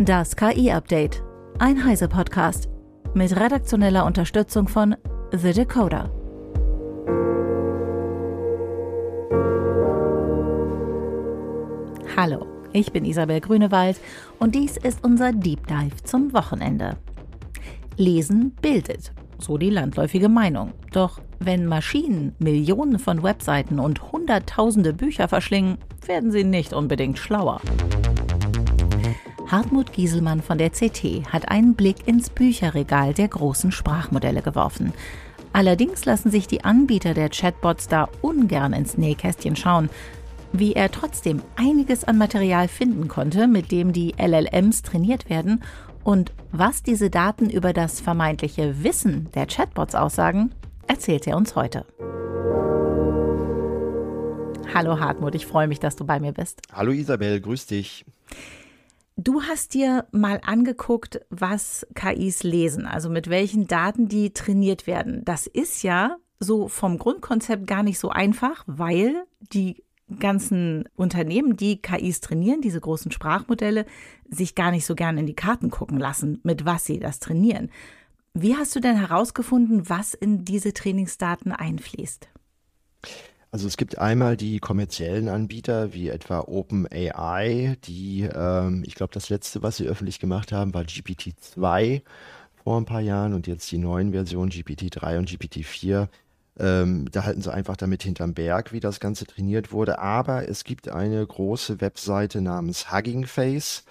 Das KI-Update. Ein Heise-Podcast. Mit redaktioneller Unterstützung von The Decoder. Hallo, ich bin Isabel Grünewald und dies ist unser Deep Dive zum Wochenende. Lesen bildet, so die landläufige Meinung. Doch wenn Maschinen Millionen von Webseiten und Hunderttausende Bücher verschlingen, werden sie nicht unbedingt schlauer. Hartmut Gieselmann von der CT hat einen Blick ins Bücherregal der großen Sprachmodelle geworfen. Allerdings lassen sich die Anbieter der Chatbots da ungern ins Nähkästchen schauen. Wie er trotzdem einiges an Material finden konnte, mit dem die LLMs trainiert werden und was diese Daten über das vermeintliche Wissen der Chatbots aussagen, erzählt er uns heute. Hallo Hartmut, ich freue mich, dass du bei mir bist. Hallo Isabel, grüß dich. Du hast dir mal angeguckt, was KIs lesen, also mit welchen Daten die trainiert werden. Das ist ja so vom Grundkonzept gar nicht so einfach, weil die ganzen Unternehmen, die KIs trainieren, diese großen Sprachmodelle, sich gar nicht so gern in die Karten gucken lassen, mit was sie das trainieren. Wie hast du denn herausgefunden, was in diese Trainingsdaten einfließt? Also es gibt einmal die kommerziellen Anbieter wie etwa OpenAI, die, ähm, ich glaube, das letzte, was sie öffentlich gemacht haben, war GPT-2 vor ein paar Jahren und jetzt die neuen Versionen GPT-3 und GPT-4. Ähm, da halten sie einfach damit hinterm Berg, wie das Ganze trainiert wurde. Aber es gibt eine große Webseite namens Hugging Face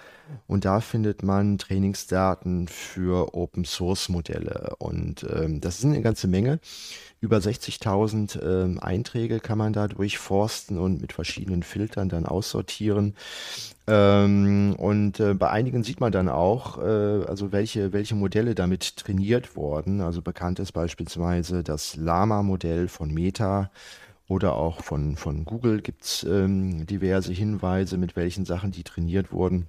und da findet man Trainingsdaten für Open Source Modelle. Und ähm, das sind eine ganze Menge. Über 60.000 ähm, Einträge kann man da durchforsten und mit verschiedenen Filtern dann aussortieren. Ähm, und äh, bei einigen sieht man dann auch, äh, also welche, welche Modelle damit trainiert wurden. Also bekannt ist beispielsweise das Lama-Modell von Meta oder auch von, von Google gibt es ähm, diverse Hinweise, mit welchen Sachen die trainiert wurden.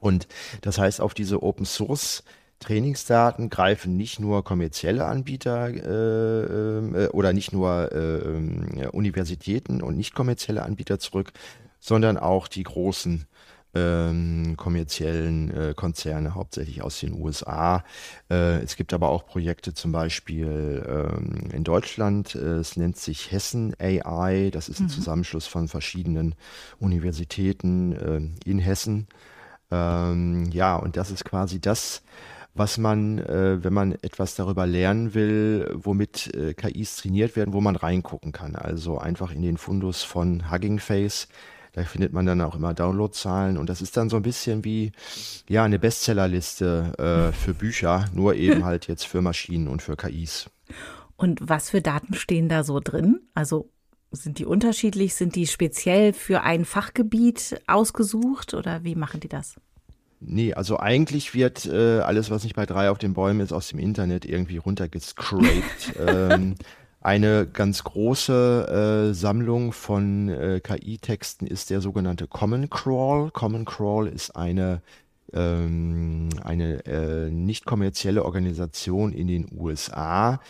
Und das heißt, auf diese Open Source Trainingsdaten greifen nicht nur kommerzielle Anbieter äh, ähm, äh, oder nicht nur äh, äh, Universitäten und nicht kommerzielle Anbieter zurück, sondern auch die großen ähm, kommerziellen äh, Konzerne, hauptsächlich aus den USA. Äh, es gibt aber auch Projekte zum Beispiel ähm, in Deutschland. Äh, es nennt sich Hessen AI. Das ist ein mhm. Zusammenschluss von verschiedenen Universitäten äh, in Hessen. Ähm, ja, und das ist quasi das, was man, äh, wenn man etwas darüber lernen will, womit äh, KIs trainiert werden, wo man reingucken kann. Also einfach in den Fundus von Hugging Face. Da findet man dann auch immer Downloadzahlen und das ist dann so ein bisschen wie ja eine Bestsellerliste äh, für Bücher, nur eben halt jetzt für Maschinen und für KIs. Und was für Daten stehen da so drin? Also sind die unterschiedlich? Sind die speziell für ein Fachgebiet ausgesucht oder wie machen die das? Nee, also eigentlich wird äh, alles, was nicht bei drei auf den Bäumen ist, aus dem Internet irgendwie runtergescraped. ähm, eine ganz große äh, Sammlung von äh, KI-Texten ist der sogenannte Common Crawl. Common Crawl ist eine, ähm, eine äh, nicht kommerzielle Organisation in den USA,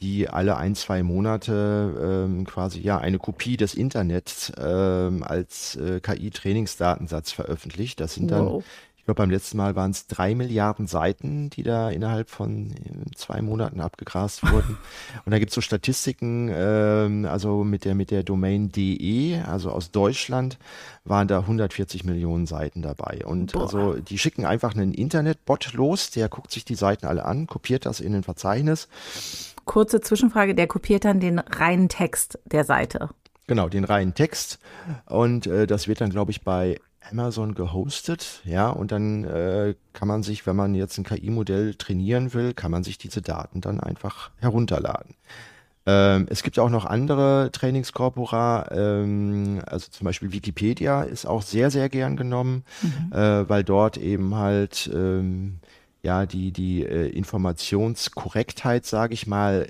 die alle ein, zwei Monate ähm, quasi ja eine Kopie des Internets ähm, als äh, KI-Trainingsdatensatz veröffentlicht. Das sind dann wow glaube, beim letzten Mal waren es drei Milliarden Seiten, die da innerhalb von äh, zwei Monaten abgegrast wurden. Und da gibt es so Statistiken, ähm, also mit der, mit der Domain DE, also aus Deutschland, waren da 140 Millionen Seiten dabei. Und Boah. also die schicken einfach einen Internetbot los, der guckt sich die Seiten alle an, kopiert das in ein Verzeichnis. Kurze Zwischenfrage, der kopiert dann den reinen Text der Seite. Genau, den reinen Text. Und äh, das wird dann, glaube ich, bei Amazon gehostet, ja, und dann äh, kann man sich, wenn man jetzt ein KI-Modell trainieren will, kann man sich diese Daten dann einfach herunterladen. Ähm, es gibt auch noch andere Trainingskorpora, ähm, also zum Beispiel Wikipedia ist auch sehr, sehr gern genommen, mhm. äh, weil dort eben halt ähm, ja die, die äh, Informationskorrektheit, sage ich mal,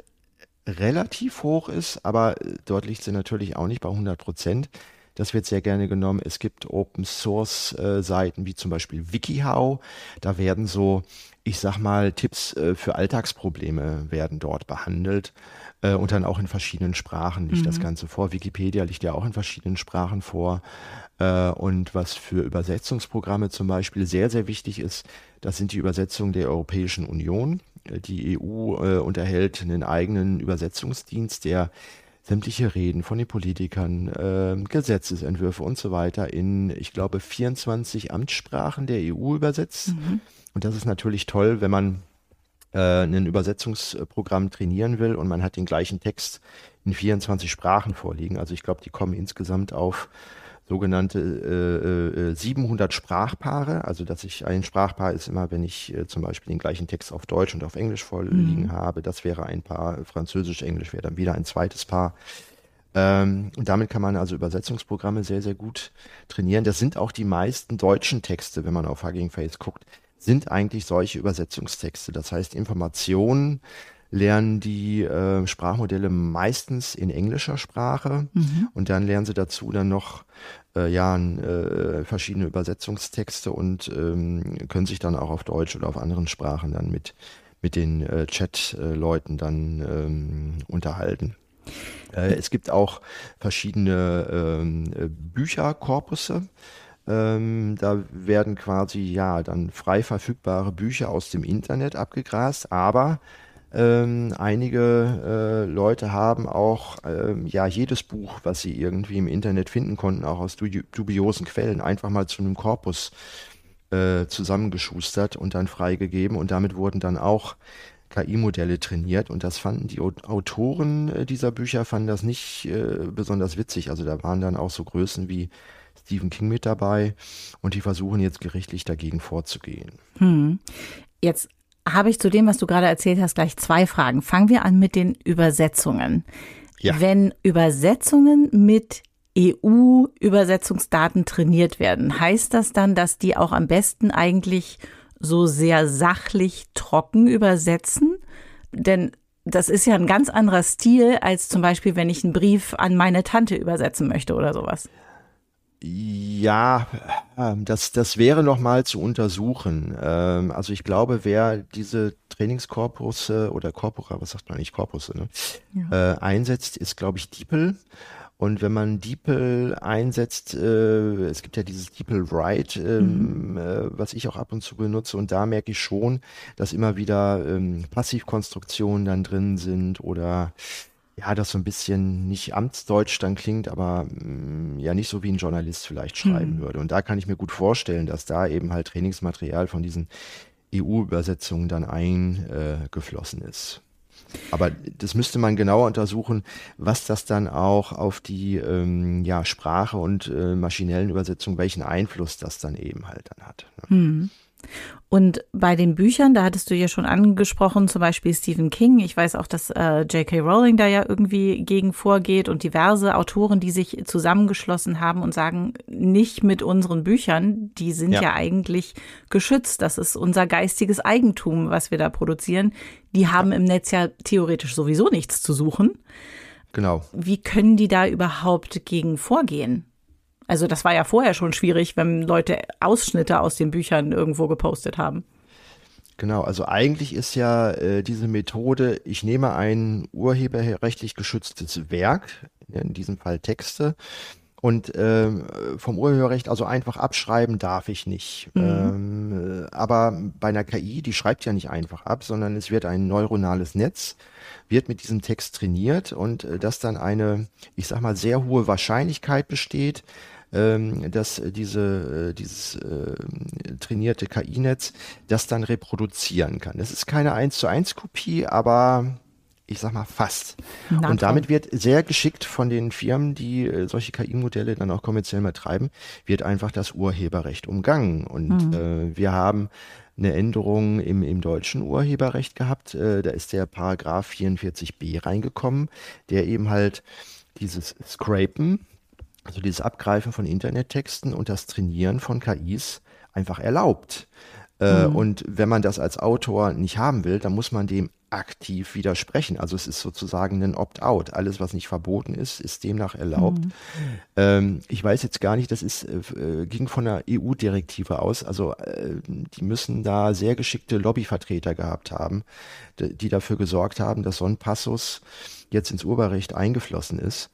relativ hoch ist, aber dort liegt sie natürlich auch nicht bei 100 Prozent. Das wird sehr gerne genommen. Es gibt Open Source äh, Seiten wie zum Beispiel WikiHow. Da werden so, ich sag mal, Tipps äh, für Alltagsprobleme werden dort behandelt äh, und dann auch in verschiedenen Sprachen liegt mhm. das Ganze vor. Wikipedia liegt ja auch in verschiedenen Sprachen vor. Äh, und was für Übersetzungsprogramme zum Beispiel sehr, sehr wichtig ist, das sind die Übersetzungen der Europäischen Union. Die EU unterhält einen eigenen Übersetzungsdienst, der sämtliche Reden von den Politikern, äh, Gesetzesentwürfe und so weiter in, ich glaube, 24 Amtssprachen der EU übersetzt. Mhm. Und das ist natürlich toll, wenn man äh, ein Übersetzungsprogramm trainieren will und man hat den gleichen Text in 24 Sprachen vorliegen. Also ich glaube, die kommen insgesamt auf sogenannte äh, äh, 700 Sprachpaare. Also dass ich ein Sprachpaar ist immer, wenn ich äh, zum Beispiel den gleichen Text auf Deutsch und auf Englisch vorliegen mhm. habe. Das wäre ein Paar. Französisch, Englisch wäre dann wieder ein zweites Paar. Ähm, und damit kann man also Übersetzungsprogramme sehr, sehr gut trainieren. Das sind auch die meisten deutschen Texte, wenn man auf Hugging Face guckt, sind eigentlich solche Übersetzungstexte. Das heißt, Informationen lernen die äh, Sprachmodelle meistens in englischer Sprache mhm. und dann lernen sie dazu dann noch äh, ja, äh, verschiedene Übersetzungstexte und ähm, können sich dann auch auf Deutsch oder auf anderen Sprachen dann mit, mit den äh, Chat-Leuten dann ähm, unterhalten. Äh, es gibt auch verschiedene ähm, Bücherkorpusse. Ähm, da werden quasi ja dann frei verfügbare Bücher aus dem Internet abgegrast, aber ähm, einige äh, Leute haben auch ähm, ja jedes Buch, was sie irgendwie im Internet finden konnten, auch aus dubiosen Quellen, einfach mal zu einem Korpus äh, zusammengeschustert und dann freigegeben und damit wurden dann auch KI-Modelle trainiert und das fanden die Autoren äh, dieser Bücher fanden das nicht äh, besonders witzig. Also da waren dann auch so Größen wie Stephen King mit dabei und die versuchen jetzt gerichtlich dagegen vorzugehen. Hm. Jetzt habe ich zu dem, was du gerade erzählt hast, gleich zwei Fragen. Fangen wir an mit den Übersetzungen. Ja. Wenn Übersetzungen mit EU-Übersetzungsdaten trainiert werden, heißt das dann, dass die auch am besten eigentlich so sehr sachlich trocken übersetzen? Denn das ist ja ein ganz anderer Stil als zum Beispiel, wenn ich einen Brief an meine Tante übersetzen möchte oder sowas. Ja, ähm, das, das wäre noch mal zu untersuchen. Ähm, also ich glaube, wer diese Trainingskorpusse oder Corpora, was sagt man nicht, Korpusse, ne? Ja. Äh, einsetzt, ist, glaube ich, DeepL. Und wenn man DeepL einsetzt, äh, es gibt ja dieses DeepL Write, ähm, mhm. äh, was ich auch ab und zu benutze, und da merke ich schon, dass immer wieder ähm, Passivkonstruktionen dann drin sind oder ja, das so ein bisschen nicht amtsdeutsch dann klingt, aber mh, mm, ja nicht so wie ein Journalist vielleicht schreiben mhm. würde. Und da kann ich mir gut vorstellen, dass da eben halt Trainingsmaterial von diesen EU-Übersetzungen dann eingeflossen äh, ist. Aber das müsste man genauer untersuchen, was das dann auch auf die ähm, ja, Sprache und äh, maschinellen Übersetzungen, welchen Einfluss das dann eben halt dann hat. Ne? Mhm. Und bei den Büchern, da hattest du ja schon angesprochen, zum Beispiel Stephen King. Ich weiß auch, dass äh, J.K. Rowling da ja irgendwie gegen vorgeht und diverse Autoren, die sich zusammengeschlossen haben und sagen, nicht mit unseren Büchern, die sind ja, ja eigentlich geschützt. Das ist unser geistiges Eigentum, was wir da produzieren. Die haben im Netz ja theoretisch sowieso nichts zu suchen. Genau. Wie können die da überhaupt gegen vorgehen? Also das war ja vorher schon schwierig, wenn Leute Ausschnitte aus den Büchern irgendwo gepostet haben. Genau, also eigentlich ist ja äh, diese Methode, ich nehme ein urheberrechtlich geschütztes Werk, in diesem Fall Texte, und ähm, vom Urheberrecht also einfach abschreiben darf ich nicht. Mhm. Ähm, äh, aber bei einer KI, die schreibt ja nicht einfach ab, sondern es wird ein neuronales Netz, wird mit diesem Text trainiert und äh, dass dann eine, ich sag mal, sehr hohe Wahrscheinlichkeit besteht, ähm, dass diese, äh, dieses äh, trainierte KI-Netz das dann reproduzieren kann. Es ist keine 1 zu 1 Kopie, aber ich sag mal fast. Na, und damit wird sehr geschickt von den Firmen, die äh, solche KI-Modelle dann auch kommerziell mal treiben, wird einfach das Urheberrecht umgangen. Und mhm. äh, wir haben eine Änderung im, im deutschen Urheberrecht gehabt. Äh, da ist der Paragraph 44b reingekommen, der eben halt dieses Scrapen also dieses Abgreifen von Internettexten und das Trainieren von KIs einfach erlaubt. Äh, mhm. Und wenn man das als Autor nicht haben will, dann muss man dem aktiv widersprechen. Also es ist sozusagen ein Opt-out. Alles, was nicht verboten ist, ist demnach erlaubt. Mhm. Ähm, ich weiß jetzt gar nicht, das ist, äh, ging von der EU-Direktive aus. Also äh, die müssen da sehr geschickte Lobbyvertreter gehabt haben, die dafür gesorgt haben, dass so ein Passus jetzt ins Urheberrecht eingeflossen ist.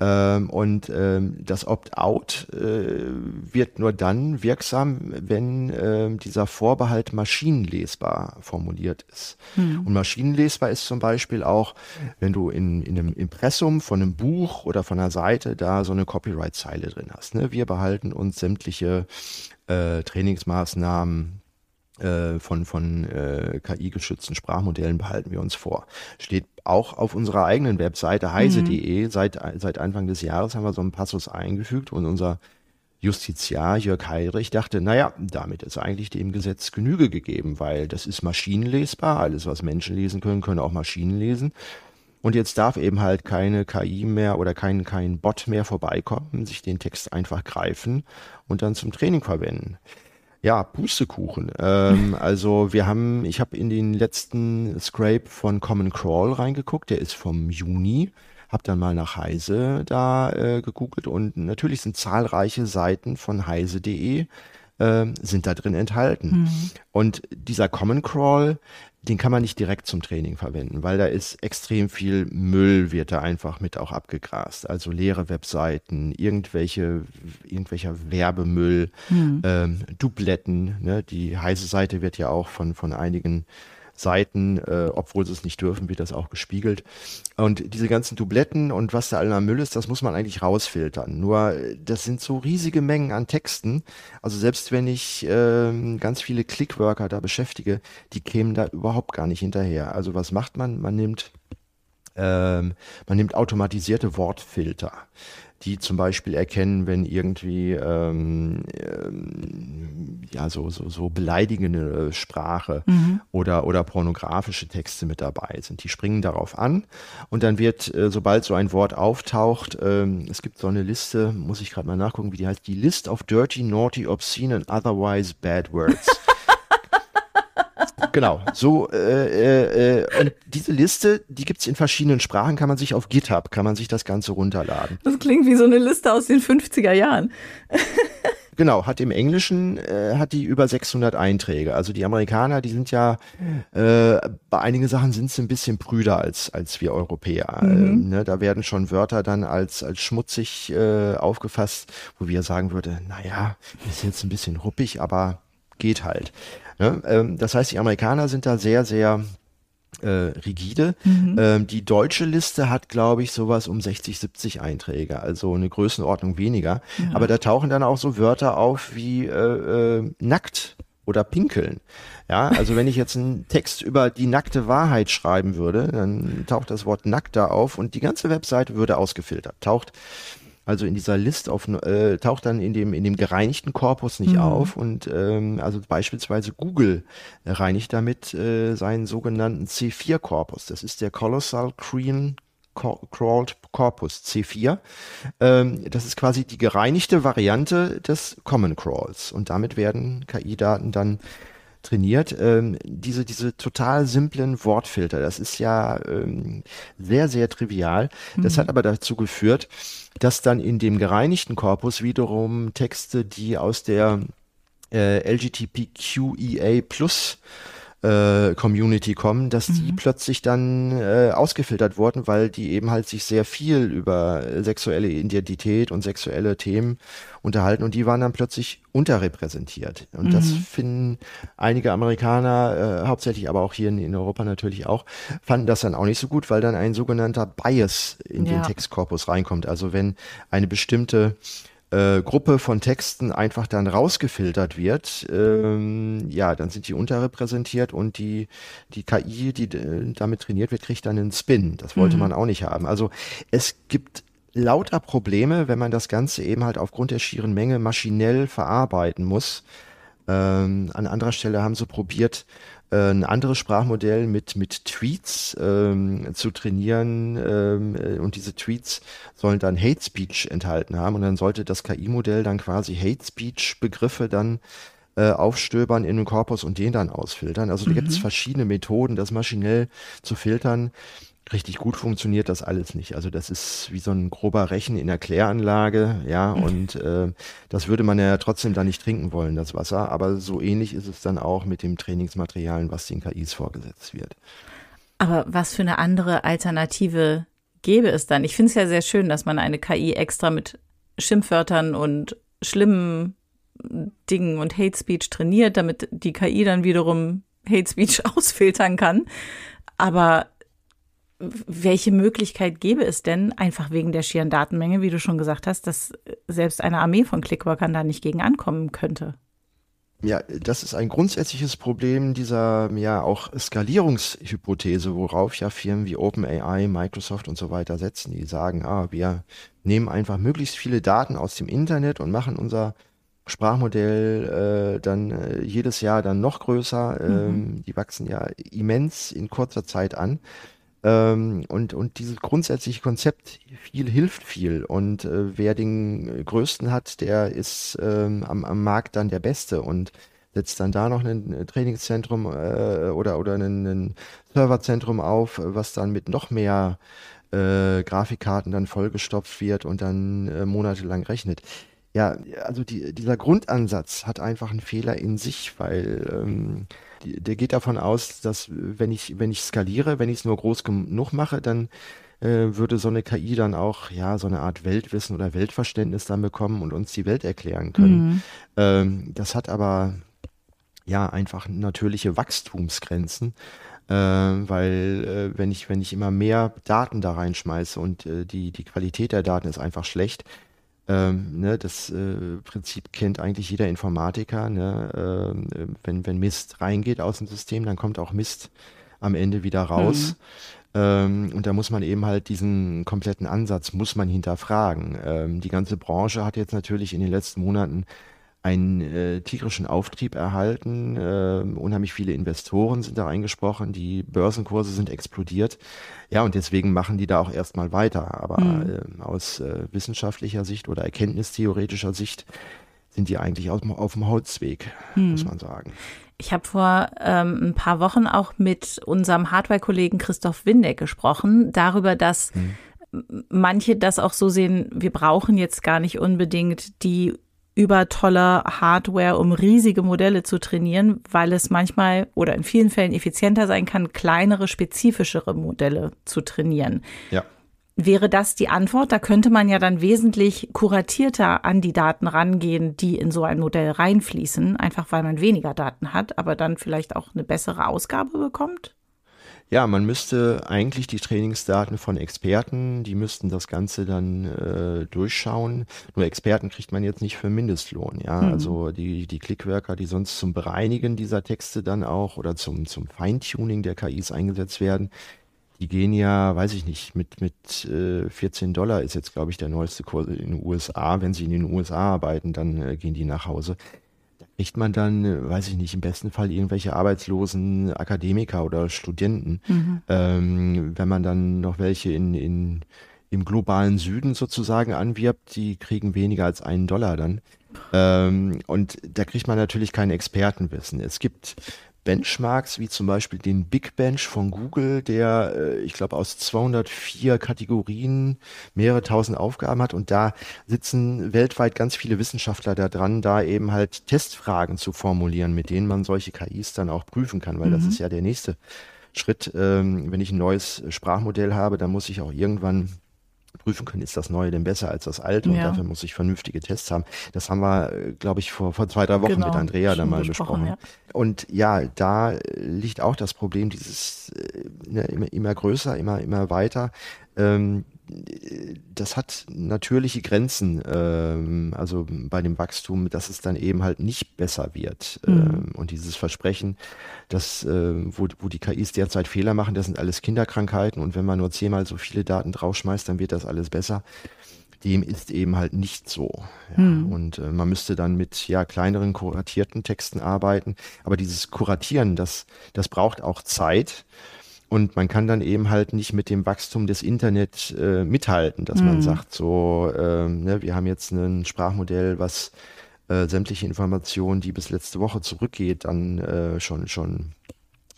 Ähm, und ähm, das Opt-out äh, wird nur dann wirksam, wenn äh, dieser Vorbehalt maschinenlesbar formuliert ist. Mhm. Und maschinenlesbar ist zum Beispiel auch, wenn du in, in einem Impressum von einem Buch oder von einer Seite da so eine Copyright-Zeile drin hast. Ne? Wir behalten uns sämtliche äh, Trainingsmaßnahmen von, von äh, KI-geschützten Sprachmodellen behalten wir uns vor. Steht auch auf unserer eigenen Webseite heise.de. Mhm. Seit, seit Anfang des Jahres haben wir so einen Passus eingefügt und unser Justiziar Jörg Heidrich dachte, naja, damit ist eigentlich dem Gesetz Genüge gegeben, weil das ist maschinenlesbar. Alles, was Menschen lesen können, können auch Maschinen lesen. Und jetzt darf eben halt keine KI mehr oder kein, kein Bot mehr vorbeikommen, sich den Text einfach greifen und dann zum Training verwenden. Ja, Pustekuchen. Ähm, also wir haben, ich habe in den letzten Scrape von Common Crawl reingeguckt, der ist vom Juni. Hab dann mal nach Heise da äh, gegoogelt und natürlich sind zahlreiche Seiten von heise.de äh, sind da drin enthalten. Mhm. Und dieser Common Crawl, den kann man nicht direkt zum Training verwenden, weil da ist extrem viel Müll, wird da einfach mit auch abgegrast. Also leere Webseiten, irgendwelche, irgendwelcher Werbemüll, mhm. ähm, Dubletten. Ne? Die heiße Seite wird ja auch von, von einigen Seiten, äh, obwohl sie es nicht dürfen, wird das auch gespiegelt. Und diese ganzen Dubletten und was da aller Müll ist, das muss man eigentlich rausfiltern. Nur äh, das sind so riesige Mengen an Texten. Also selbst wenn ich äh, ganz viele Clickworker da beschäftige, die kämen da überhaupt gar nicht hinterher. Also was macht man? Man nimmt ähm, man nimmt automatisierte Wortfilter die zum Beispiel erkennen, wenn irgendwie ähm, ähm, ja so, so, so beleidigende Sprache mhm. oder, oder pornografische Texte mit dabei sind. Die springen darauf an und dann wird, äh, sobald so ein Wort auftaucht, ähm, es gibt so eine Liste, muss ich gerade mal nachgucken, wie die heißt, die List of Dirty, Naughty, Obscene and Otherwise Bad Words. Genau, so äh, äh, und diese Liste, die gibt's in verschiedenen Sprachen, kann man sich auf GitHub, kann man sich das Ganze runterladen. Das klingt wie so eine Liste aus den 50er Jahren. Genau, hat im Englischen äh, hat die über 600 Einträge. Also die Amerikaner, die sind ja äh, bei einigen Sachen sind sie ein bisschen prüder als als wir Europäer. Mhm. Ähm, ne, da werden schon Wörter dann als als schmutzig äh, aufgefasst, wo wir sagen würde, naja, ist jetzt ein bisschen ruppig, aber geht halt. Ne? Ähm, das heißt, die Amerikaner sind da sehr, sehr äh, rigide. Mhm. Ähm, die deutsche Liste hat, glaube ich, sowas um 60, 70 Einträge, also eine Größenordnung weniger. Ja. Aber da tauchen dann auch so Wörter auf wie äh, äh, nackt oder pinkeln. Ja, also wenn ich jetzt einen Text über die nackte Wahrheit schreiben würde, dann taucht das Wort nackt da auf und die ganze Webseite würde ausgefiltert. Taucht also in dieser List auf, äh, taucht dann in dem, in dem gereinigten Korpus nicht mhm. auf. Und ähm, also beispielsweise Google reinigt damit äh, seinen sogenannten C4-Korpus. Das ist der Colossal Green Crawled Corpus C4. Ähm, das ist quasi die gereinigte Variante des Common Crawls. Und damit werden KI-Daten dann trainiert. Ähm, diese, diese total simplen Wortfilter, das ist ja ähm, sehr, sehr trivial. Das mhm. hat aber dazu geführt, dass dann in dem gereinigten Korpus wiederum Texte, die aus der äh, LGBTQIA Plus äh, Community kommen, dass die mhm. plötzlich dann äh, ausgefiltert wurden, weil die eben halt sich sehr viel über sexuelle Identität und sexuelle Themen unterhalten und die waren dann plötzlich unterrepräsentiert. Und mhm. das finden einige Amerikaner, äh, hauptsächlich aber auch hier in, in, Europa natürlich auch, fanden das dann auch nicht so gut, weil dann ein sogenannter Bias in ja. den Textkorpus reinkommt. Also wenn eine bestimmte äh, Gruppe von Texten einfach dann rausgefiltert wird, ähm, ja, dann sind die unterrepräsentiert und die, die KI, die äh, damit trainiert wird, kriegt dann einen Spin. Das wollte mhm. man auch nicht haben. Also es gibt lauter Probleme, wenn man das Ganze eben halt aufgrund der schieren Menge maschinell verarbeiten muss. Ähm, an anderer Stelle haben sie probiert, äh, ein anderes Sprachmodell mit, mit Tweets ähm, zu trainieren ähm, äh, und diese Tweets sollen dann Hate Speech enthalten haben und dann sollte das KI-Modell dann quasi Hate Speech-Begriffe dann äh, aufstöbern in den Korpus und den dann ausfiltern. Also da gibt es mhm. verschiedene Methoden, das maschinell zu filtern richtig gut funktioniert das alles nicht. Also das ist wie so ein grober Rechen in der Kläranlage, ja, mhm. und äh, das würde man ja trotzdem dann nicht trinken wollen, das Wasser. Aber so ähnlich ist es dann auch mit dem Trainingsmaterialien, was den KIs vorgesetzt wird. Aber was für eine andere Alternative gäbe es dann? Ich finde es ja sehr schön, dass man eine KI extra mit Schimpfwörtern und schlimmen Dingen und Hate Speech trainiert, damit die KI dann wiederum Hate Speech ausfiltern kann. Aber welche Möglichkeit gäbe es denn, einfach wegen der schieren Datenmenge, wie du schon gesagt hast, dass selbst eine Armee von Clickworkern da nicht gegen ankommen könnte? Ja, das ist ein grundsätzliches Problem dieser ja auch Skalierungshypothese, worauf ja Firmen wie OpenAI, Microsoft und so weiter setzen. Die sagen, ah, wir nehmen einfach möglichst viele Daten aus dem Internet und machen unser Sprachmodell äh, dann äh, jedes Jahr dann noch größer. Mhm. Ähm, die wachsen ja immens in kurzer Zeit an. Ähm, und, und dieses grundsätzliche Konzept, viel hilft viel. Und äh, wer den größten hat, der ist ähm, am, am Markt dann der Beste und setzt dann da noch ein Trainingszentrum äh, oder, oder ein, ein Serverzentrum auf, was dann mit noch mehr äh, Grafikkarten dann vollgestopft wird und dann äh, monatelang rechnet. Ja, also die, dieser Grundansatz hat einfach einen Fehler in sich, weil ähm, der geht davon aus, dass wenn ich, wenn ich skaliere, wenn ich es nur groß genug mache, dann äh, würde so eine KI dann auch ja so eine Art Weltwissen oder Weltverständnis dann bekommen und uns die Welt erklären können. Mhm. Ähm, das hat aber ja einfach natürliche Wachstumsgrenzen. Äh, weil äh, wenn ich wenn ich immer mehr Daten da reinschmeiße und äh, die die Qualität der Daten ist einfach schlecht, ähm, ne, das äh, Prinzip kennt eigentlich jeder Informatiker. Ne? Ähm, wenn, wenn Mist reingeht aus dem System, dann kommt auch Mist am Ende wieder raus. Mhm. Ähm, und da muss man eben halt diesen kompletten Ansatz, muss man hinterfragen. Ähm, die ganze Branche hat jetzt natürlich in den letzten Monaten einen äh, tigrischen Auftrieb erhalten. Äh, unheimlich viele Investoren sind da eingesprochen, die Börsenkurse sind explodiert. Ja, und deswegen machen die da auch erstmal weiter. Aber mhm. äh, aus wissenschaftlicher Sicht oder erkenntnistheoretischer Sicht sind die eigentlich auf, auf dem Holzweg, mhm. muss man sagen. Ich habe vor ähm, ein paar Wochen auch mit unserem Hardware-Kollegen Christoph Windeck gesprochen, darüber, dass mhm. manche das auch so sehen, wir brauchen jetzt gar nicht unbedingt die über tolle Hardware, um riesige Modelle zu trainieren, weil es manchmal oder in vielen Fällen effizienter sein kann, kleinere, spezifischere Modelle zu trainieren. Ja. Wäre das die Antwort? Da könnte man ja dann wesentlich kuratierter an die Daten rangehen, die in so ein Modell reinfließen, einfach weil man weniger Daten hat, aber dann vielleicht auch eine bessere Ausgabe bekommt? Ja, man müsste eigentlich die Trainingsdaten von Experten, die müssten das Ganze dann äh, durchschauen. Nur Experten kriegt man jetzt nicht für Mindestlohn. Ja, mhm. also die, die Clickworker, die sonst zum Bereinigen dieser Texte dann auch oder zum, zum Feintuning der KIs eingesetzt werden, die gehen ja, weiß ich nicht, mit, mit äh, 14 Dollar ist jetzt, glaube ich, der neueste Kurs in den USA. Wenn sie in den USA arbeiten, dann äh, gehen die nach Hause kriegt man dann, weiß ich nicht, im besten Fall irgendwelche arbeitslosen Akademiker oder Studenten. Mhm. Ähm, wenn man dann noch welche in, in, im globalen Süden sozusagen anwirbt, die kriegen weniger als einen Dollar dann. Ähm, und da kriegt man natürlich kein Expertenwissen. Es gibt Benchmarks, wie zum Beispiel den Big Bench von Google, der, äh, ich glaube, aus 204 Kategorien mehrere tausend Aufgaben hat. Und da sitzen weltweit ganz viele Wissenschaftler da dran, da eben halt Testfragen zu formulieren, mit denen man solche KIs dann auch prüfen kann, weil mhm. das ist ja der nächste Schritt. Ähm, wenn ich ein neues Sprachmodell habe, dann muss ich auch irgendwann prüfen können, ist das Neue denn besser als das Alte? Und ja. dafür muss ich vernünftige Tests haben. Das haben wir, äh, glaube ich, vor, vor zwei, drei Wochen genau, mit Andrea dann mal besprochen. Ja. Und ja, da liegt auch das Problem, dieses äh, ne, immer, immer größer, immer, immer weiter. Ähm, das hat natürliche Grenzen, ähm, also bei dem Wachstum, dass es dann eben halt nicht besser wird. Mhm. Ähm, und dieses Versprechen, dass, äh, wo, wo die KIs derzeit Fehler machen, das sind alles Kinderkrankheiten und wenn man nur zehnmal so viele Daten draufschmeißt, dann wird das alles besser. dem ist eben halt nicht so. Ja. Hm. Und äh, man müsste dann mit ja kleineren kuratierten Texten arbeiten. Aber dieses Kuratieren, das, das braucht auch Zeit. Und man kann dann eben halt nicht mit dem Wachstum des Internet äh, mithalten, dass hm. man sagt, so, äh, ne, wir haben jetzt ein Sprachmodell, was äh, sämtliche Informationen, die bis letzte Woche zurückgeht, dann äh, schon, schon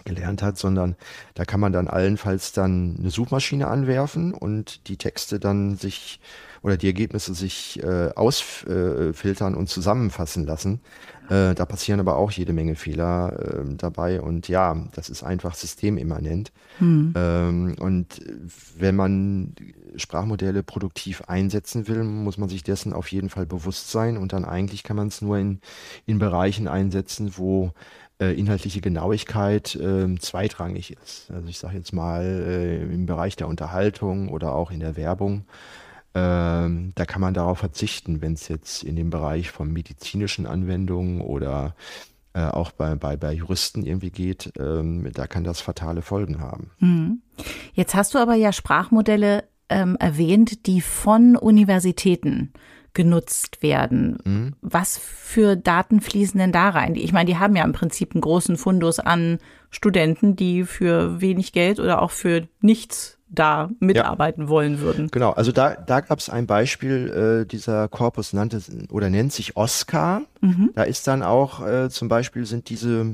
gelernt hat, sondern da kann man dann allenfalls dann eine Suchmaschine anwerfen und die Texte dann sich oder die Ergebnisse sich äh, ausfiltern und zusammenfassen lassen. Äh, da passieren aber auch jede Menge Fehler äh, dabei und ja, das ist einfach systemimmanent. Hm. Ähm, und wenn man Sprachmodelle produktiv einsetzen will, muss man sich dessen auf jeden Fall bewusst sein und dann eigentlich kann man es nur in, in Bereichen einsetzen, wo äh, inhaltliche Genauigkeit äh, zweitrangig ist. Also ich sage jetzt mal äh, im Bereich der Unterhaltung oder auch in der Werbung. Ähm, da kann man darauf verzichten, wenn es jetzt in dem Bereich von medizinischen Anwendungen oder äh, auch bei, bei, bei Juristen irgendwie geht, ähm, da kann das fatale Folgen haben. Mhm. Jetzt hast du aber ja Sprachmodelle ähm, erwähnt, die von Universitäten genutzt werden. Mhm. Was für Daten fließen denn da rein? Ich meine, die haben ja im Prinzip einen großen Fundus an Studenten, die für wenig Geld oder auch für nichts da mitarbeiten ja. wollen würden. Genau, also da, da gab es ein Beispiel, äh, dieser Korpus nannte oder nennt sich Oscar. Mhm. Da ist dann auch äh, zum Beispiel sind diese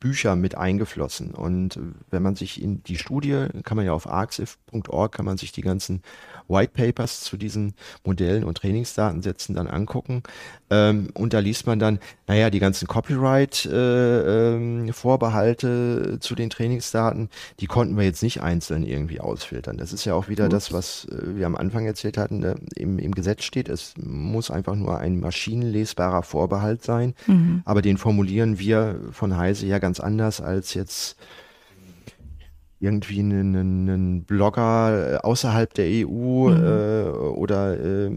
Bücher mit eingeflossen. Und wenn man sich in die Studie, kann man ja auf arxif.org, kann man sich die ganzen White Papers zu diesen Modellen und Trainingsdatensätzen dann angucken. Ähm, und da liest man dann, naja, die ganzen Copyright-Vorbehalte äh, äh, zu den Trainingsdaten, die konnten wir jetzt nicht einzeln irgendwie ausfiltern. Das ist ja auch wieder Ups. das, was äh, wir am Anfang erzählt hatten, äh, im, im Gesetz steht. Es muss einfach nur ein maschinenlesbarer Vorbehalt sein. Mhm. Aber den formulieren wir von Heise ja ganz anders als jetzt irgendwie einen, einen Blogger äh, außerhalb der EU mhm. äh, oder äh,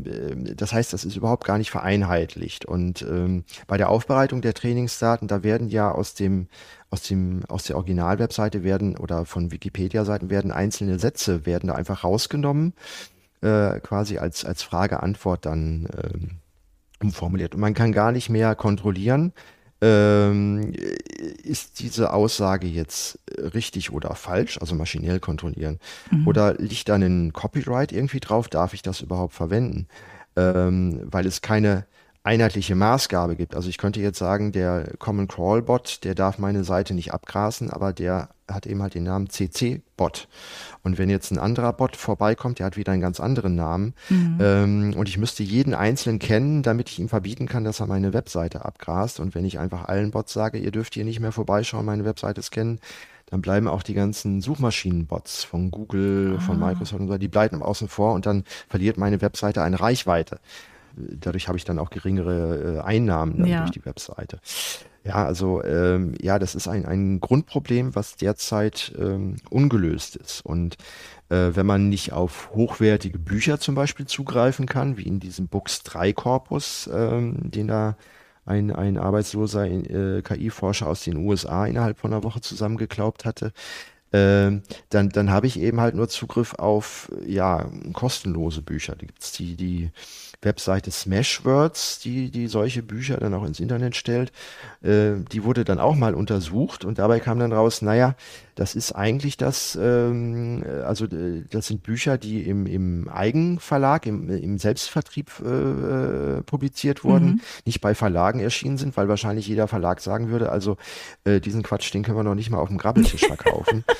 das heißt, das ist überhaupt gar nicht vereinheitlicht. Und ähm, bei der Aufbereitung der Trainingsdaten, da werden ja aus dem aus dem aus der Originalwebseite werden oder von Wikipedia-Seiten werden einzelne Sätze werden da einfach rausgenommen, äh, quasi als als Frage-Antwort dann ähm, umformuliert. Und man kann gar nicht mehr kontrollieren, ähm, ist diese Aussage jetzt richtig oder falsch, also maschinell kontrollieren? Mhm. Oder liegt da ein Copyright irgendwie drauf? Darf ich das überhaupt verwenden? Ähm, weil es keine einheitliche Maßgabe gibt. Also ich könnte jetzt sagen, der Common Crawl Bot, der darf meine Seite nicht abgrasen, aber der hat eben halt den Namen CC Bot. Und wenn jetzt ein anderer Bot vorbeikommt, der hat wieder einen ganz anderen Namen. Mhm. Ähm, und ich müsste jeden einzelnen kennen, damit ich ihm verbieten kann, dass er meine Webseite abgrast. Und wenn ich einfach allen Bots sage, ihr dürft hier nicht mehr vorbeischauen, meine Webseite scannen, dann bleiben auch die ganzen Suchmaschinenbots von Google, ah. von Microsoft und so, die bleiben außen vor und dann verliert meine Webseite eine Reichweite dadurch habe ich dann auch geringere äh, Einnahmen ja. durch die Webseite. Ja, also ähm, ja, das ist ein, ein Grundproblem, was derzeit ähm, ungelöst ist. Und äh, wenn man nicht auf hochwertige Bücher zum Beispiel zugreifen kann, wie in diesem Books 3 Korpus, ähm, den da ein, ein arbeitsloser äh, KI-Forscher aus den USA innerhalb von einer Woche zusammengeklaubt hatte, äh, dann, dann habe ich eben halt nur Zugriff auf ja kostenlose Bücher. Da gibt's die, die Webseite Smashwords, die, die solche Bücher dann auch ins Internet stellt, äh, die wurde dann auch mal untersucht und dabei kam dann raus, naja, das ist eigentlich das, ähm, also äh, das sind Bücher, die im, im Eigenverlag, im, im Selbstvertrieb äh, äh, publiziert wurden, mhm. nicht bei Verlagen erschienen sind, weil wahrscheinlich jeder Verlag sagen würde, also äh, diesen Quatsch, den können wir noch nicht mal auf dem Grabbeltisch verkaufen.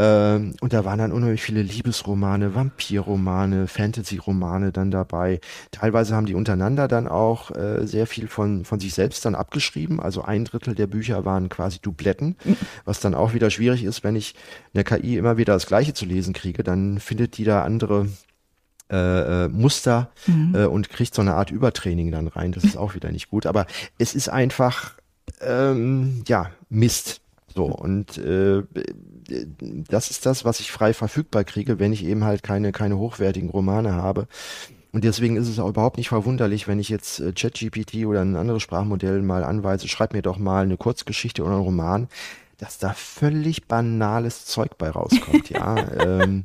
Ähm, und da waren dann unheimlich viele Liebesromane, Vampirromane, Fantasy-Romane dann dabei. Teilweise haben die untereinander dann auch äh, sehr viel von, von sich selbst dann abgeschrieben. Also ein Drittel der Bücher waren quasi Dubletten, was dann auch wieder schwierig ist, wenn ich eine KI immer wieder das Gleiche zu lesen kriege, dann findet die da andere äh, äh, Muster mhm. äh, und kriegt so eine Art Übertraining dann rein. Das ist auch wieder nicht gut. Aber es ist einfach ähm, ja Mist. So und äh, das ist das, was ich frei verfügbar kriege, wenn ich eben halt keine, keine hochwertigen Romane habe. Und deswegen ist es auch überhaupt nicht verwunderlich, wenn ich jetzt äh, ChatGPT oder ein anderes Sprachmodell mal anweise, schreib mir doch mal eine Kurzgeschichte oder einen Roman, dass da völlig banales Zeug bei rauskommt, ja. ähm,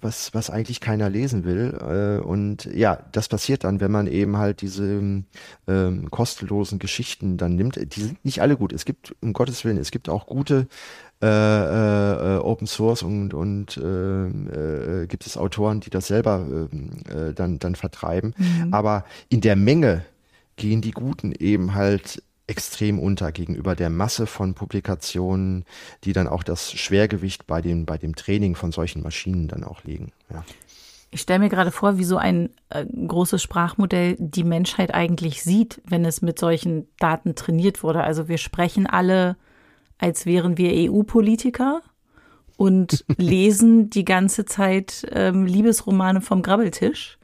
was, was eigentlich keiner lesen will. Äh, und ja, das passiert dann, wenn man eben halt diese ähm, kostenlosen Geschichten dann nimmt. Die sind nicht alle gut. Es gibt, um Gottes Willen, es gibt auch gute äh, äh, Open Source und, und äh, äh, gibt es Autoren, die das selber ähm, äh, dann, dann vertreiben. Mhm. Aber in der Menge gehen die Guten eben halt extrem unter gegenüber der Masse von Publikationen, die dann auch das Schwergewicht bei dem, bei dem Training von solchen Maschinen dann auch legen. Ja. Ich stelle mir gerade vor, wie so ein äh, großes Sprachmodell die Menschheit eigentlich sieht, wenn es mit solchen Daten trainiert wurde. Also wir sprechen alle, als wären wir EU-Politiker und lesen die ganze Zeit ähm, Liebesromane vom Grabbeltisch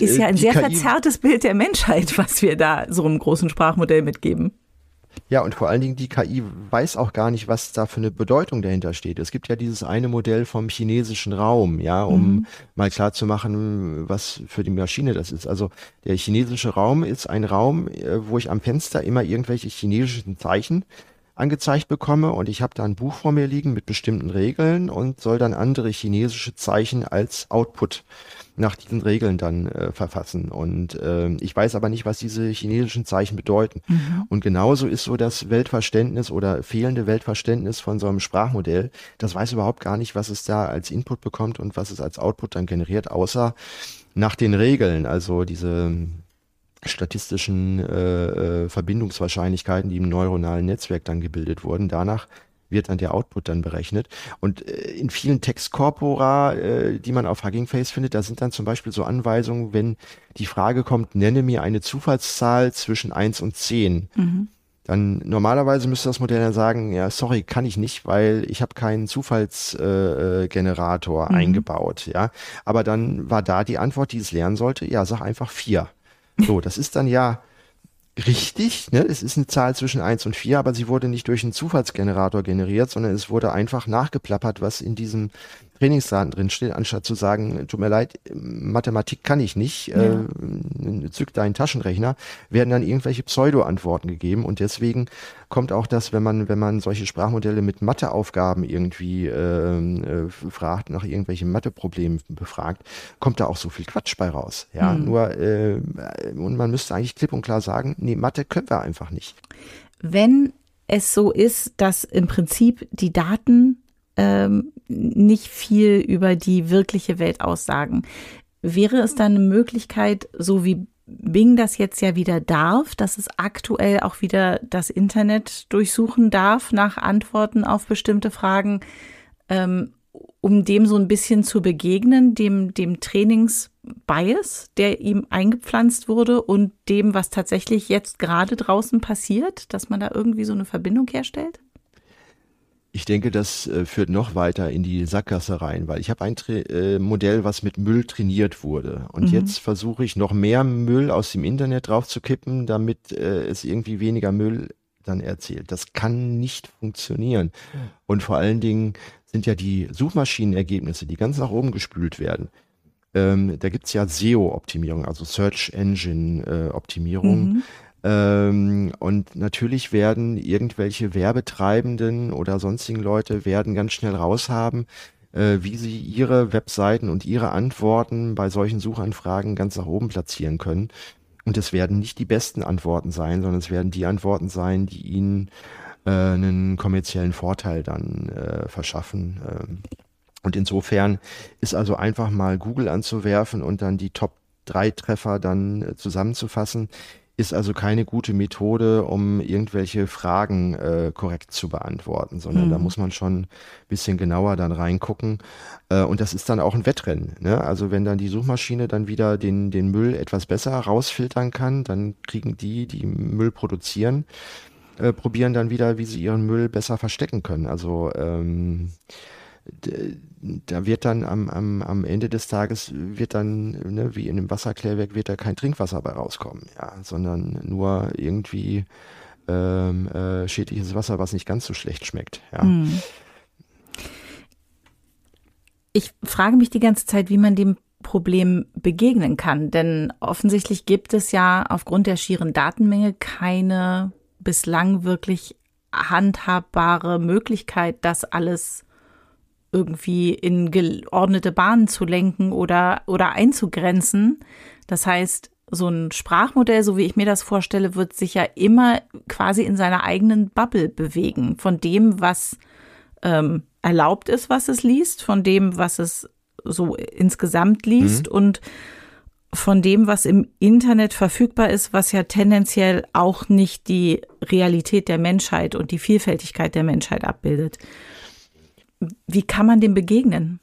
ist ja ein sehr KI verzerrtes Bild der Menschheit, was wir da so einem großen Sprachmodell mitgeben. Ja, und vor allen Dingen die KI weiß auch gar nicht, was da für eine Bedeutung dahinter steht. Es gibt ja dieses eine Modell vom chinesischen Raum, ja, um mhm. mal klar zu machen, was für die Maschine das ist. Also der chinesische Raum ist ein Raum, äh, wo ich am Fenster immer irgendwelche chinesischen Zeichen angezeigt bekomme und ich habe da ein Buch vor mir liegen mit bestimmten Regeln und soll dann andere chinesische Zeichen als Output nach diesen Regeln dann äh, verfassen. Und äh, ich weiß aber nicht, was diese chinesischen Zeichen bedeuten. Mhm. Und genauso ist so das Weltverständnis oder fehlende Weltverständnis von so einem Sprachmodell. Das weiß überhaupt gar nicht, was es da als Input bekommt und was es als Output dann generiert, außer nach den Regeln. Also diese statistischen äh, äh Verbindungswahrscheinlichkeiten, die im neuronalen Netzwerk dann gebildet wurden. Danach wird dann der Output dann berechnet. Und äh, in vielen Textkorpora, äh, die man auf Hugging Face findet, da sind dann zum Beispiel so Anweisungen, wenn die Frage kommt, nenne mir eine Zufallszahl zwischen eins und zehn. Mhm. Dann normalerweise müsste das Modell dann sagen, ja, sorry, kann ich nicht, weil ich habe keinen Zufallsgenerator äh, mhm. eingebaut, ja. Aber dann war da die Antwort, die es lernen sollte, ja, sag einfach vier. So, das ist dann ja richtig. Ne? Es ist eine Zahl zwischen eins und vier, aber sie wurde nicht durch einen Zufallsgenerator generiert, sondern es wurde einfach nachgeplappert, was in diesem Trainingsdaten drinsteht, anstatt zu sagen, tut mir leid, Mathematik kann ich nicht, ja. äh, zück deinen Taschenrechner, werden dann irgendwelche Pseudo-Antworten gegeben und deswegen kommt auch das, wenn man, wenn man solche Sprachmodelle mit Matheaufgaben irgendwie äh, äh, fragt, nach irgendwelchen Matheproblemen befragt, kommt da auch so viel Quatsch bei raus. Ja, hm. nur äh, und man müsste eigentlich klipp und klar sagen, nee, Mathe können wir einfach nicht. Wenn es so ist, dass im Prinzip die Daten ähm, nicht viel über die wirkliche Welt aussagen. Wäre es dann eine Möglichkeit, so wie Bing das jetzt ja wieder darf, dass es aktuell auch wieder das Internet durchsuchen darf nach Antworten auf bestimmte Fragen, ähm, um dem so ein bisschen zu begegnen, dem, dem Trainingsbias, der ihm eingepflanzt wurde und dem, was tatsächlich jetzt gerade draußen passiert, dass man da irgendwie so eine Verbindung herstellt? Ich denke, das äh, führt noch weiter in die Sackgasse rein, weil ich habe ein Tra äh, Modell, was mit Müll trainiert wurde. Und mhm. jetzt versuche ich noch mehr Müll aus dem Internet draufzukippen, damit äh, es irgendwie weniger Müll dann erzählt. Das kann nicht funktionieren. Und vor allen Dingen sind ja die Suchmaschinenergebnisse, die ganz nach oben gespült werden. Ähm, da gibt's ja SEO-Optimierung, also Search Engine-Optimierung. Mhm. Ähm, und natürlich werden irgendwelche Werbetreibenden oder sonstigen Leute werden ganz schnell raushaben, äh, wie sie ihre Webseiten und ihre Antworten bei solchen Suchanfragen ganz nach oben platzieren können. Und es werden nicht die besten Antworten sein, sondern es werden die Antworten sein, die ihnen äh, einen kommerziellen Vorteil dann äh, verschaffen. Ähm. Und insofern ist also einfach mal Google anzuwerfen und dann die Top drei Treffer dann äh, zusammenzufassen, ist also keine gute Methode, um irgendwelche Fragen äh, korrekt zu beantworten, sondern mhm. da muss man schon ein bisschen genauer dann reingucken. Äh, und das ist dann auch ein Wettrennen. Ne? Also wenn dann die Suchmaschine dann wieder den, den Müll etwas besser rausfiltern kann, dann kriegen die, die Müll produzieren, äh, probieren dann wieder, wie sie ihren Müll besser verstecken können. Also ähm, da wird dann am, am, am Ende des Tages wird dann, ne, wie in einem Wasserklärwerk, wird da kein Trinkwasser bei rauskommen, ja, sondern nur irgendwie ähm, äh, schädliches Wasser, was nicht ganz so schlecht schmeckt. Ja. Hm. Ich frage mich die ganze Zeit, wie man dem Problem begegnen kann, denn offensichtlich gibt es ja aufgrund der schieren Datenmenge keine bislang wirklich handhabbare Möglichkeit, das alles irgendwie in geordnete Bahnen zu lenken oder, oder einzugrenzen. Das heißt, so ein Sprachmodell, so wie ich mir das vorstelle, wird sich ja immer quasi in seiner eigenen Bubble bewegen. Von dem, was ähm, erlaubt ist, was es liest, von dem, was es so insgesamt liest mhm. und von dem, was im Internet verfügbar ist, was ja tendenziell auch nicht die Realität der Menschheit und die Vielfältigkeit der Menschheit abbildet. Wie kann man dem begegnen?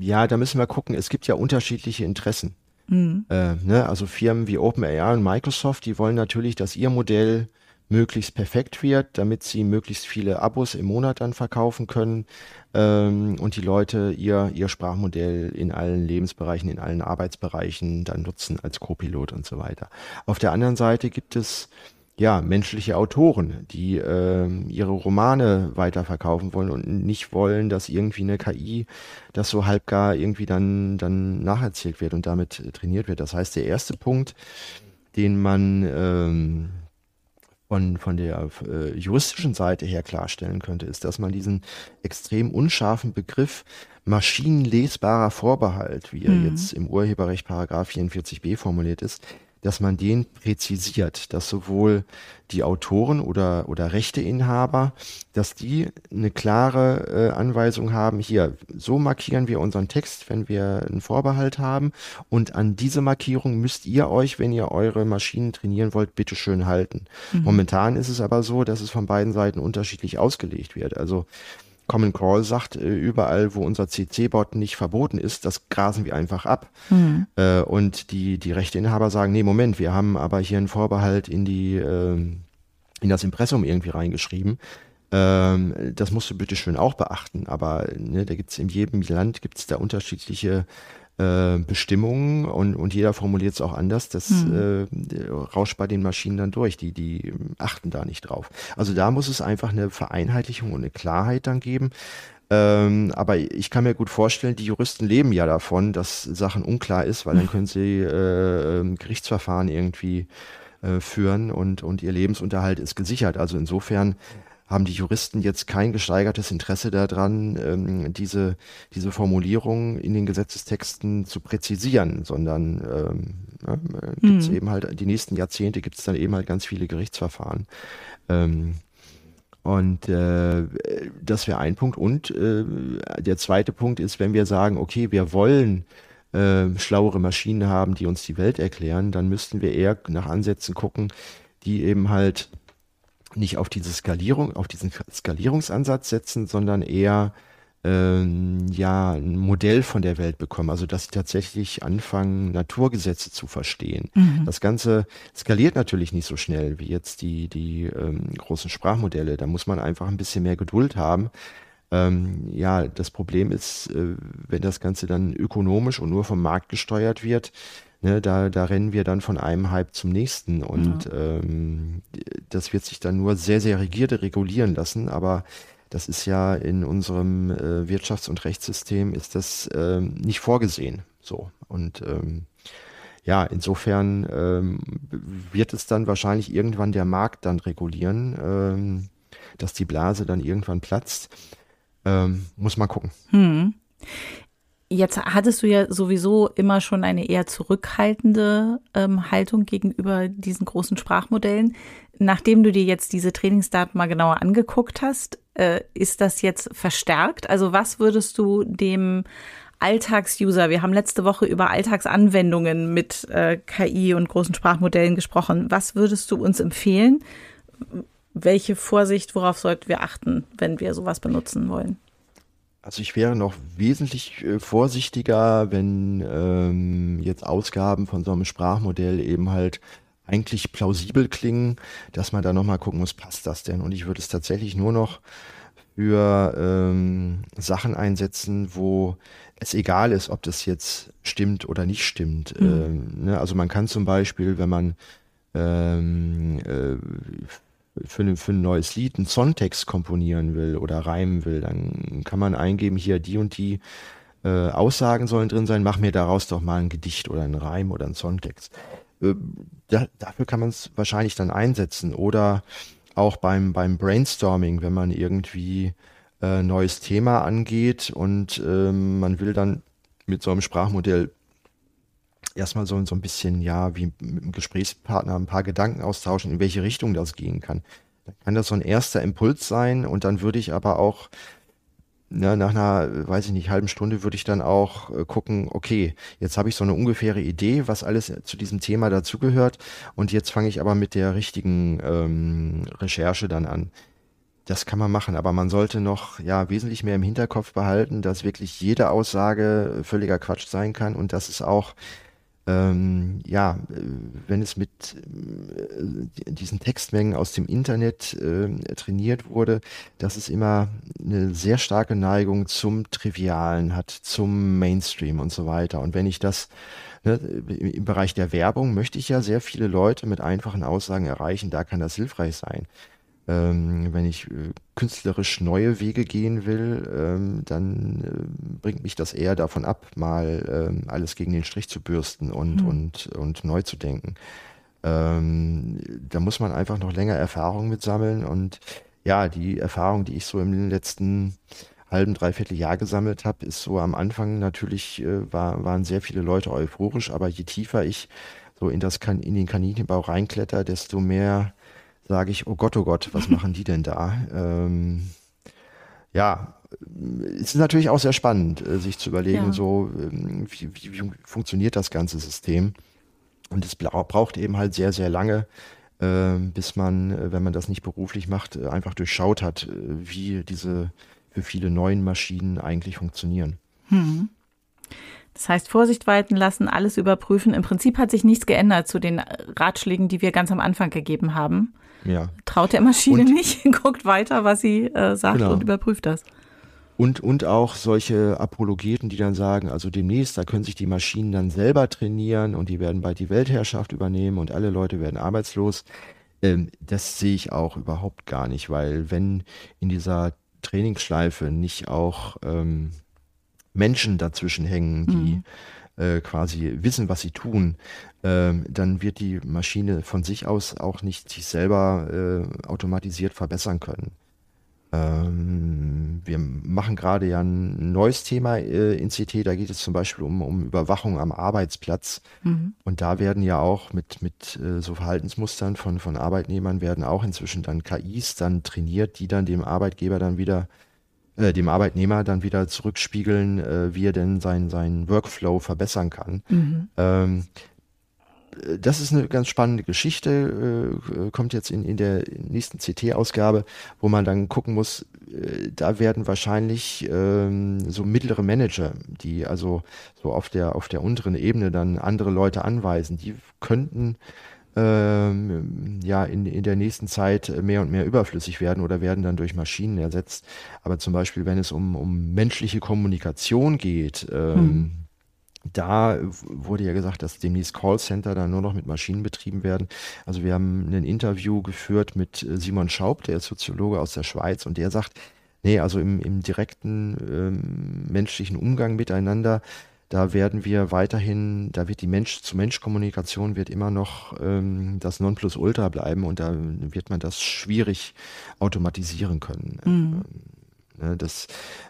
Ja, da müssen wir gucken. Es gibt ja unterschiedliche Interessen. Mhm. Äh, ne? Also Firmen wie OpenAI und Microsoft, die wollen natürlich, dass ihr Modell möglichst perfekt wird, damit sie möglichst viele Abos im Monat dann verkaufen können ähm, und die Leute ihr, ihr Sprachmodell in allen Lebensbereichen, in allen Arbeitsbereichen dann nutzen als Co-Pilot und so weiter. Auf der anderen Seite gibt es ja, menschliche Autoren, die äh, ihre Romane weiterverkaufen wollen und nicht wollen, dass irgendwie eine KI das so halbgar irgendwie dann, dann nacherzählt wird und damit trainiert wird. Das heißt, der erste Punkt, den man ähm, von, von der äh, juristischen Seite her klarstellen könnte, ist, dass man diesen extrem unscharfen Begriff maschinenlesbarer Vorbehalt, wie er mhm. jetzt im Urheberrecht Paragraph 44b formuliert ist, dass man den präzisiert, dass sowohl die Autoren oder, oder Rechteinhaber, dass die eine klare äh, Anweisung haben, hier, so markieren wir unseren Text, wenn wir einen Vorbehalt haben und an diese Markierung müsst ihr euch, wenn ihr eure Maschinen trainieren wollt, bitte schön halten. Mhm. Momentan ist es aber so, dass es von beiden Seiten unterschiedlich ausgelegt wird. Also Common Crawl sagt, äh, überall, wo unser CC-Bot nicht verboten ist, das grasen wir einfach ab. Mhm. Und die, die Rechteinhaber sagen, nee, Moment, wir haben aber hier einen Vorbehalt in die, äh, in das Impressum irgendwie reingeschrieben. Ähm, das musst du bitte schön auch beachten. Aber ne, da gibt's in jedem Land gibt's da unterschiedliche äh, Bestimmungen und, und jeder formuliert es auch anders. Das mhm. äh, rauscht bei den Maschinen dann durch. Die, die achten da nicht drauf. Also da muss es einfach eine Vereinheitlichung und eine Klarheit dann geben. Ähm, aber ich kann mir gut vorstellen, die Juristen leben ja davon, dass Sachen unklar ist, weil dann können sie äh, ähm, Gerichtsverfahren irgendwie äh, führen und, und ihr Lebensunterhalt ist gesichert. Also insofern haben die Juristen jetzt kein gesteigertes Interesse daran, ähm, diese, diese Formulierung in den Gesetzestexten zu präzisieren, sondern ähm, ja, gibt's mhm. eben halt, die nächsten Jahrzehnte gibt es dann eben halt ganz viele Gerichtsverfahren. Ähm, und äh, das wäre ein Punkt. Und äh, der zweite Punkt ist, wenn wir sagen, okay, wir wollen äh, schlauere Maschinen haben, die uns die Welt erklären, dann müssten wir eher nach Ansätzen gucken, die eben halt nicht auf diese Skalierung, auf diesen Skalierungsansatz setzen, sondern eher ähm, ja ein Modell von der Welt bekommen, also dass sie tatsächlich anfangen, Naturgesetze zu verstehen. Mhm. Das Ganze skaliert natürlich nicht so schnell wie jetzt die, die ähm, großen Sprachmodelle. Da muss man einfach ein bisschen mehr Geduld haben. Ähm, ja, das Problem ist, äh, wenn das Ganze dann ökonomisch und nur vom Markt gesteuert wird, Ne, da, da rennen wir dann von einem Hype zum nächsten und ja. ähm, das wird sich dann nur sehr, sehr rigierte regulieren lassen, aber das ist ja in unserem äh, Wirtschafts- und Rechtssystem ist das ähm, nicht vorgesehen. So und ähm, ja, insofern ähm, wird es dann wahrscheinlich irgendwann der Markt dann regulieren, ähm, dass die Blase dann irgendwann platzt. Ähm, muss man gucken. Hm. Jetzt hattest du ja sowieso immer schon eine eher zurückhaltende ähm, Haltung gegenüber diesen großen Sprachmodellen. Nachdem du dir jetzt diese Trainingsdaten mal genauer angeguckt hast, äh, ist das jetzt verstärkt? Also was würdest du dem Alltagsuser, wir haben letzte Woche über Alltagsanwendungen mit äh, KI und großen Sprachmodellen gesprochen. Was würdest du uns empfehlen? Welche Vorsicht, worauf sollten wir achten, wenn wir sowas benutzen wollen? Also ich wäre noch wesentlich äh, vorsichtiger, wenn ähm, jetzt Ausgaben von so einem Sprachmodell eben halt eigentlich plausibel klingen, dass man da nochmal gucken muss, passt das denn? Und ich würde es tatsächlich nur noch für ähm, Sachen einsetzen, wo es egal ist, ob das jetzt stimmt oder nicht stimmt. Mhm. Ähm, ne? Also man kann zum Beispiel, wenn man ähm, äh, für, ein, für ein neues Lied einen Songtext komponieren will oder reimen will, dann kann man eingeben, hier die und die äh, Aussagen sollen drin sein, mach mir daraus doch mal ein Gedicht oder ein Reim oder einen Songtext. Äh, da, dafür kann man es wahrscheinlich dann einsetzen oder auch beim, beim Brainstorming, wenn man irgendwie äh, neues Thema angeht und ähm, man will dann mit so einem Sprachmodell erstmal so, so ein bisschen, ja, wie mit einem Gesprächspartner ein paar Gedanken austauschen, in welche Richtung das gehen kann. Da kann das so ein erster Impuls sein und dann würde ich aber auch na, nach einer, weiß ich nicht, halben Stunde würde ich dann auch äh, gucken, okay, jetzt habe ich so eine ungefähre Idee, was alles zu diesem Thema dazugehört und jetzt fange ich aber mit der richtigen ähm, Recherche dann an. Das kann man machen, aber man sollte noch ja wesentlich mehr im Hinterkopf behalten, dass wirklich jede Aussage völliger Quatsch sein kann und dass es auch ähm, ja, äh, wenn es mit äh, diesen Textmengen aus dem Internet äh, trainiert wurde, dass es immer eine sehr starke Neigung zum Trivialen hat, zum Mainstream und so weiter. Und wenn ich das ne, im Bereich der Werbung möchte ich ja sehr viele Leute mit einfachen Aussagen erreichen, da kann das hilfreich sein. Ähm, wenn ich äh, künstlerisch neue Wege gehen will, ähm, dann äh, bringt mich das eher davon ab, mal ähm, alles gegen den Strich zu bürsten und, mhm. und, und neu zu denken. Ähm, da muss man einfach noch länger Erfahrung mit sammeln und ja, die Erfahrung, die ich so im letzten halben, dreiviertel Jahr gesammelt habe, ist so am Anfang natürlich, äh, war, waren sehr viele Leute euphorisch, aber je tiefer ich so in, das, in den Kaninchenbau reinkletter, desto mehr sage ich, oh Gott, oh Gott, was machen die denn da? Ähm, ja, es ist natürlich auch sehr spannend, äh, sich zu überlegen, ja. so ähm, wie, wie, wie, funktioniert das ganze System. Und es braucht eben halt sehr, sehr lange, äh, bis man, äh, wenn man das nicht beruflich macht, äh, einfach durchschaut hat, wie diese für viele neuen Maschinen eigentlich funktionieren. Hm. Das heißt, Vorsicht walten lassen, alles überprüfen. Im Prinzip hat sich nichts geändert zu den Ratschlägen, die wir ganz am Anfang gegeben haben. Ja. Traut der Maschine und, nicht, guckt weiter, was sie äh, sagt genau. und überprüft das. Und, und auch solche Apologeten, die dann sagen, also demnächst, da können sich die Maschinen dann selber trainieren und die werden bald die Weltherrschaft übernehmen und alle Leute werden arbeitslos. Ähm, das sehe ich auch überhaupt gar nicht, weil wenn in dieser Trainingsschleife nicht auch ähm, Menschen dazwischen hängen, die mhm äh, quasi wissen, was sie tun, ähm, dann wird die Maschine von sich aus auch nicht sich selber äh, automatisiert verbessern können. Ähm, wir machen gerade ja ein neues Thema äh, in CT, da geht es zum Beispiel um, um Überwachung am Arbeitsplatz. Mhm. Und da werden ja auch mit, mit äh, so Verhaltensmustern von, von Arbeitnehmern werden auch inzwischen dann KIs dann trainiert, die dann dem Arbeitgeber dann wieder äh, dem Arbeitnehmer dann wieder zurückspiegeln, äh, wie er denn seinen sein Workflow verbessern kann. Mhm. Ähm, das ist eine ganz spannende Geschichte, äh, kommt jetzt in, in der nächsten CT-Ausgabe, wo man dann gucken muss, äh, da werden wahrscheinlich ähm, so mittlere Manager, die also so auf der, auf der unteren Ebene dann andere Leute anweisen, die könnten ähm, ja in, in der nächsten Zeit mehr und mehr überflüssig werden oder werden dann durch Maschinen ersetzt. Aber zum Beispiel, wenn es um, um menschliche Kommunikation geht, ähm, hm. Da wurde ja gesagt, dass demnächst Callcenter dann nur noch mit Maschinen betrieben werden. Also wir haben ein Interview geführt mit Simon Schaub, der ist Soziologe aus der Schweiz, und der sagt, nee, also im, im direkten ähm, menschlichen Umgang miteinander da werden wir weiterhin, da wird die Mensch-zu-Mensch-Kommunikation wird immer noch ähm, das Nonplusultra bleiben und da wird man das schwierig automatisieren können. Mhm. Ähm, ne, das,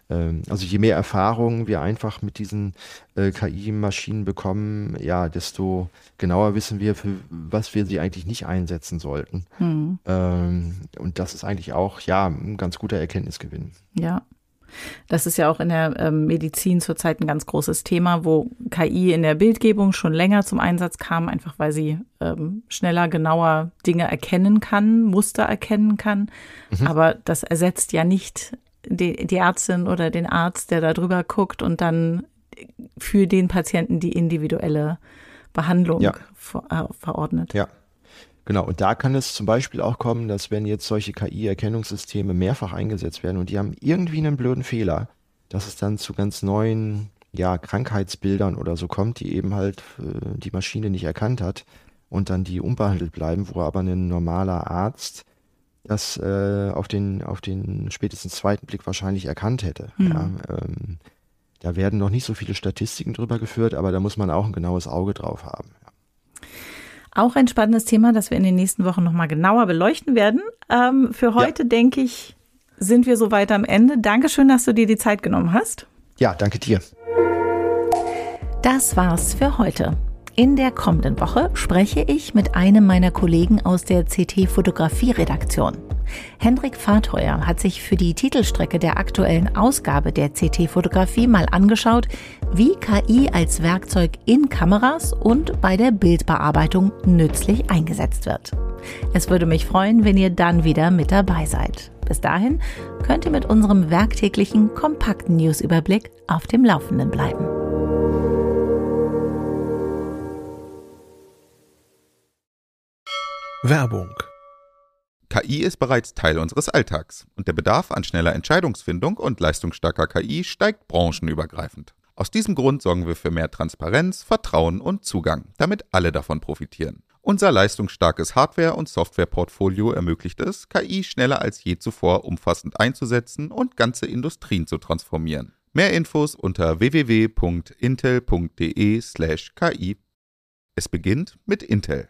ähm, also je mehr Erfahrung wir einfach mit diesen äh, KI-Maschinen bekommen, ja, desto genauer wissen wir, für was wir sie eigentlich nicht einsetzen sollten. Mhm. Ähm, und das ist eigentlich auch ja ein ganz guter Erkenntnisgewinn. Ja. Das ist ja auch in der ähm, Medizin zurzeit ein ganz großes Thema, wo KI in der Bildgebung schon länger zum Einsatz kam, einfach weil sie ähm, schneller, genauer Dinge erkennen kann, Muster erkennen kann. Mhm. Aber das ersetzt ja nicht die, die Ärztin oder den Arzt, der da drüber guckt und dann für den Patienten die individuelle Behandlung ja. ver, äh, verordnet. Ja. Genau, und da kann es zum Beispiel auch kommen, dass wenn jetzt solche KI-Erkennungssysteme mehrfach eingesetzt werden und die haben irgendwie einen blöden Fehler, dass es dann zu ganz neuen ja, Krankheitsbildern oder so kommt, die eben halt äh, die Maschine nicht erkannt hat und dann die unbehandelt bleiben, wo aber ein normaler Arzt das äh, auf, den, auf den spätestens zweiten Blick wahrscheinlich erkannt hätte. Mhm. Ja, ähm, da werden noch nicht so viele Statistiken drüber geführt, aber da muss man auch ein genaues Auge drauf haben. Auch ein spannendes Thema, das wir in den nächsten Wochen nochmal genauer beleuchten werden. Ähm, für heute, ja. denke ich, sind wir soweit am Ende. Dankeschön, dass du dir die Zeit genommen hast. Ja, danke dir. Das war's für heute. In der kommenden Woche spreche ich mit einem meiner Kollegen aus der CT Fotografie Redaktion. Hendrik Fahrteuer hat sich für die Titelstrecke der aktuellen Ausgabe der CT Fotografie mal angeschaut, wie KI als Werkzeug in Kameras und bei der Bildbearbeitung nützlich eingesetzt wird. Es würde mich freuen, wenn ihr dann wieder mit dabei seid. Bis dahin könnt ihr mit unserem werktäglichen kompakten Newsüberblick auf dem Laufenden bleiben. Werbung KI ist bereits Teil unseres Alltags und der Bedarf an schneller Entscheidungsfindung und leistungsstarker KI steigt branchenübergreifend. Aus diesem Grund sorgen wir für mehr Transparenz, Vertrauen und Zugang, damit alle davon profitieren. Unser leistungsstarkes Hardware- und Softwareportfolio ermöglicht es, KI schneller als je zuvor umfassend einzusetzen und ganze Industrien zu transformieren. Mehr Infos unter www.intel.de/ki. Es beginnt mit Intel.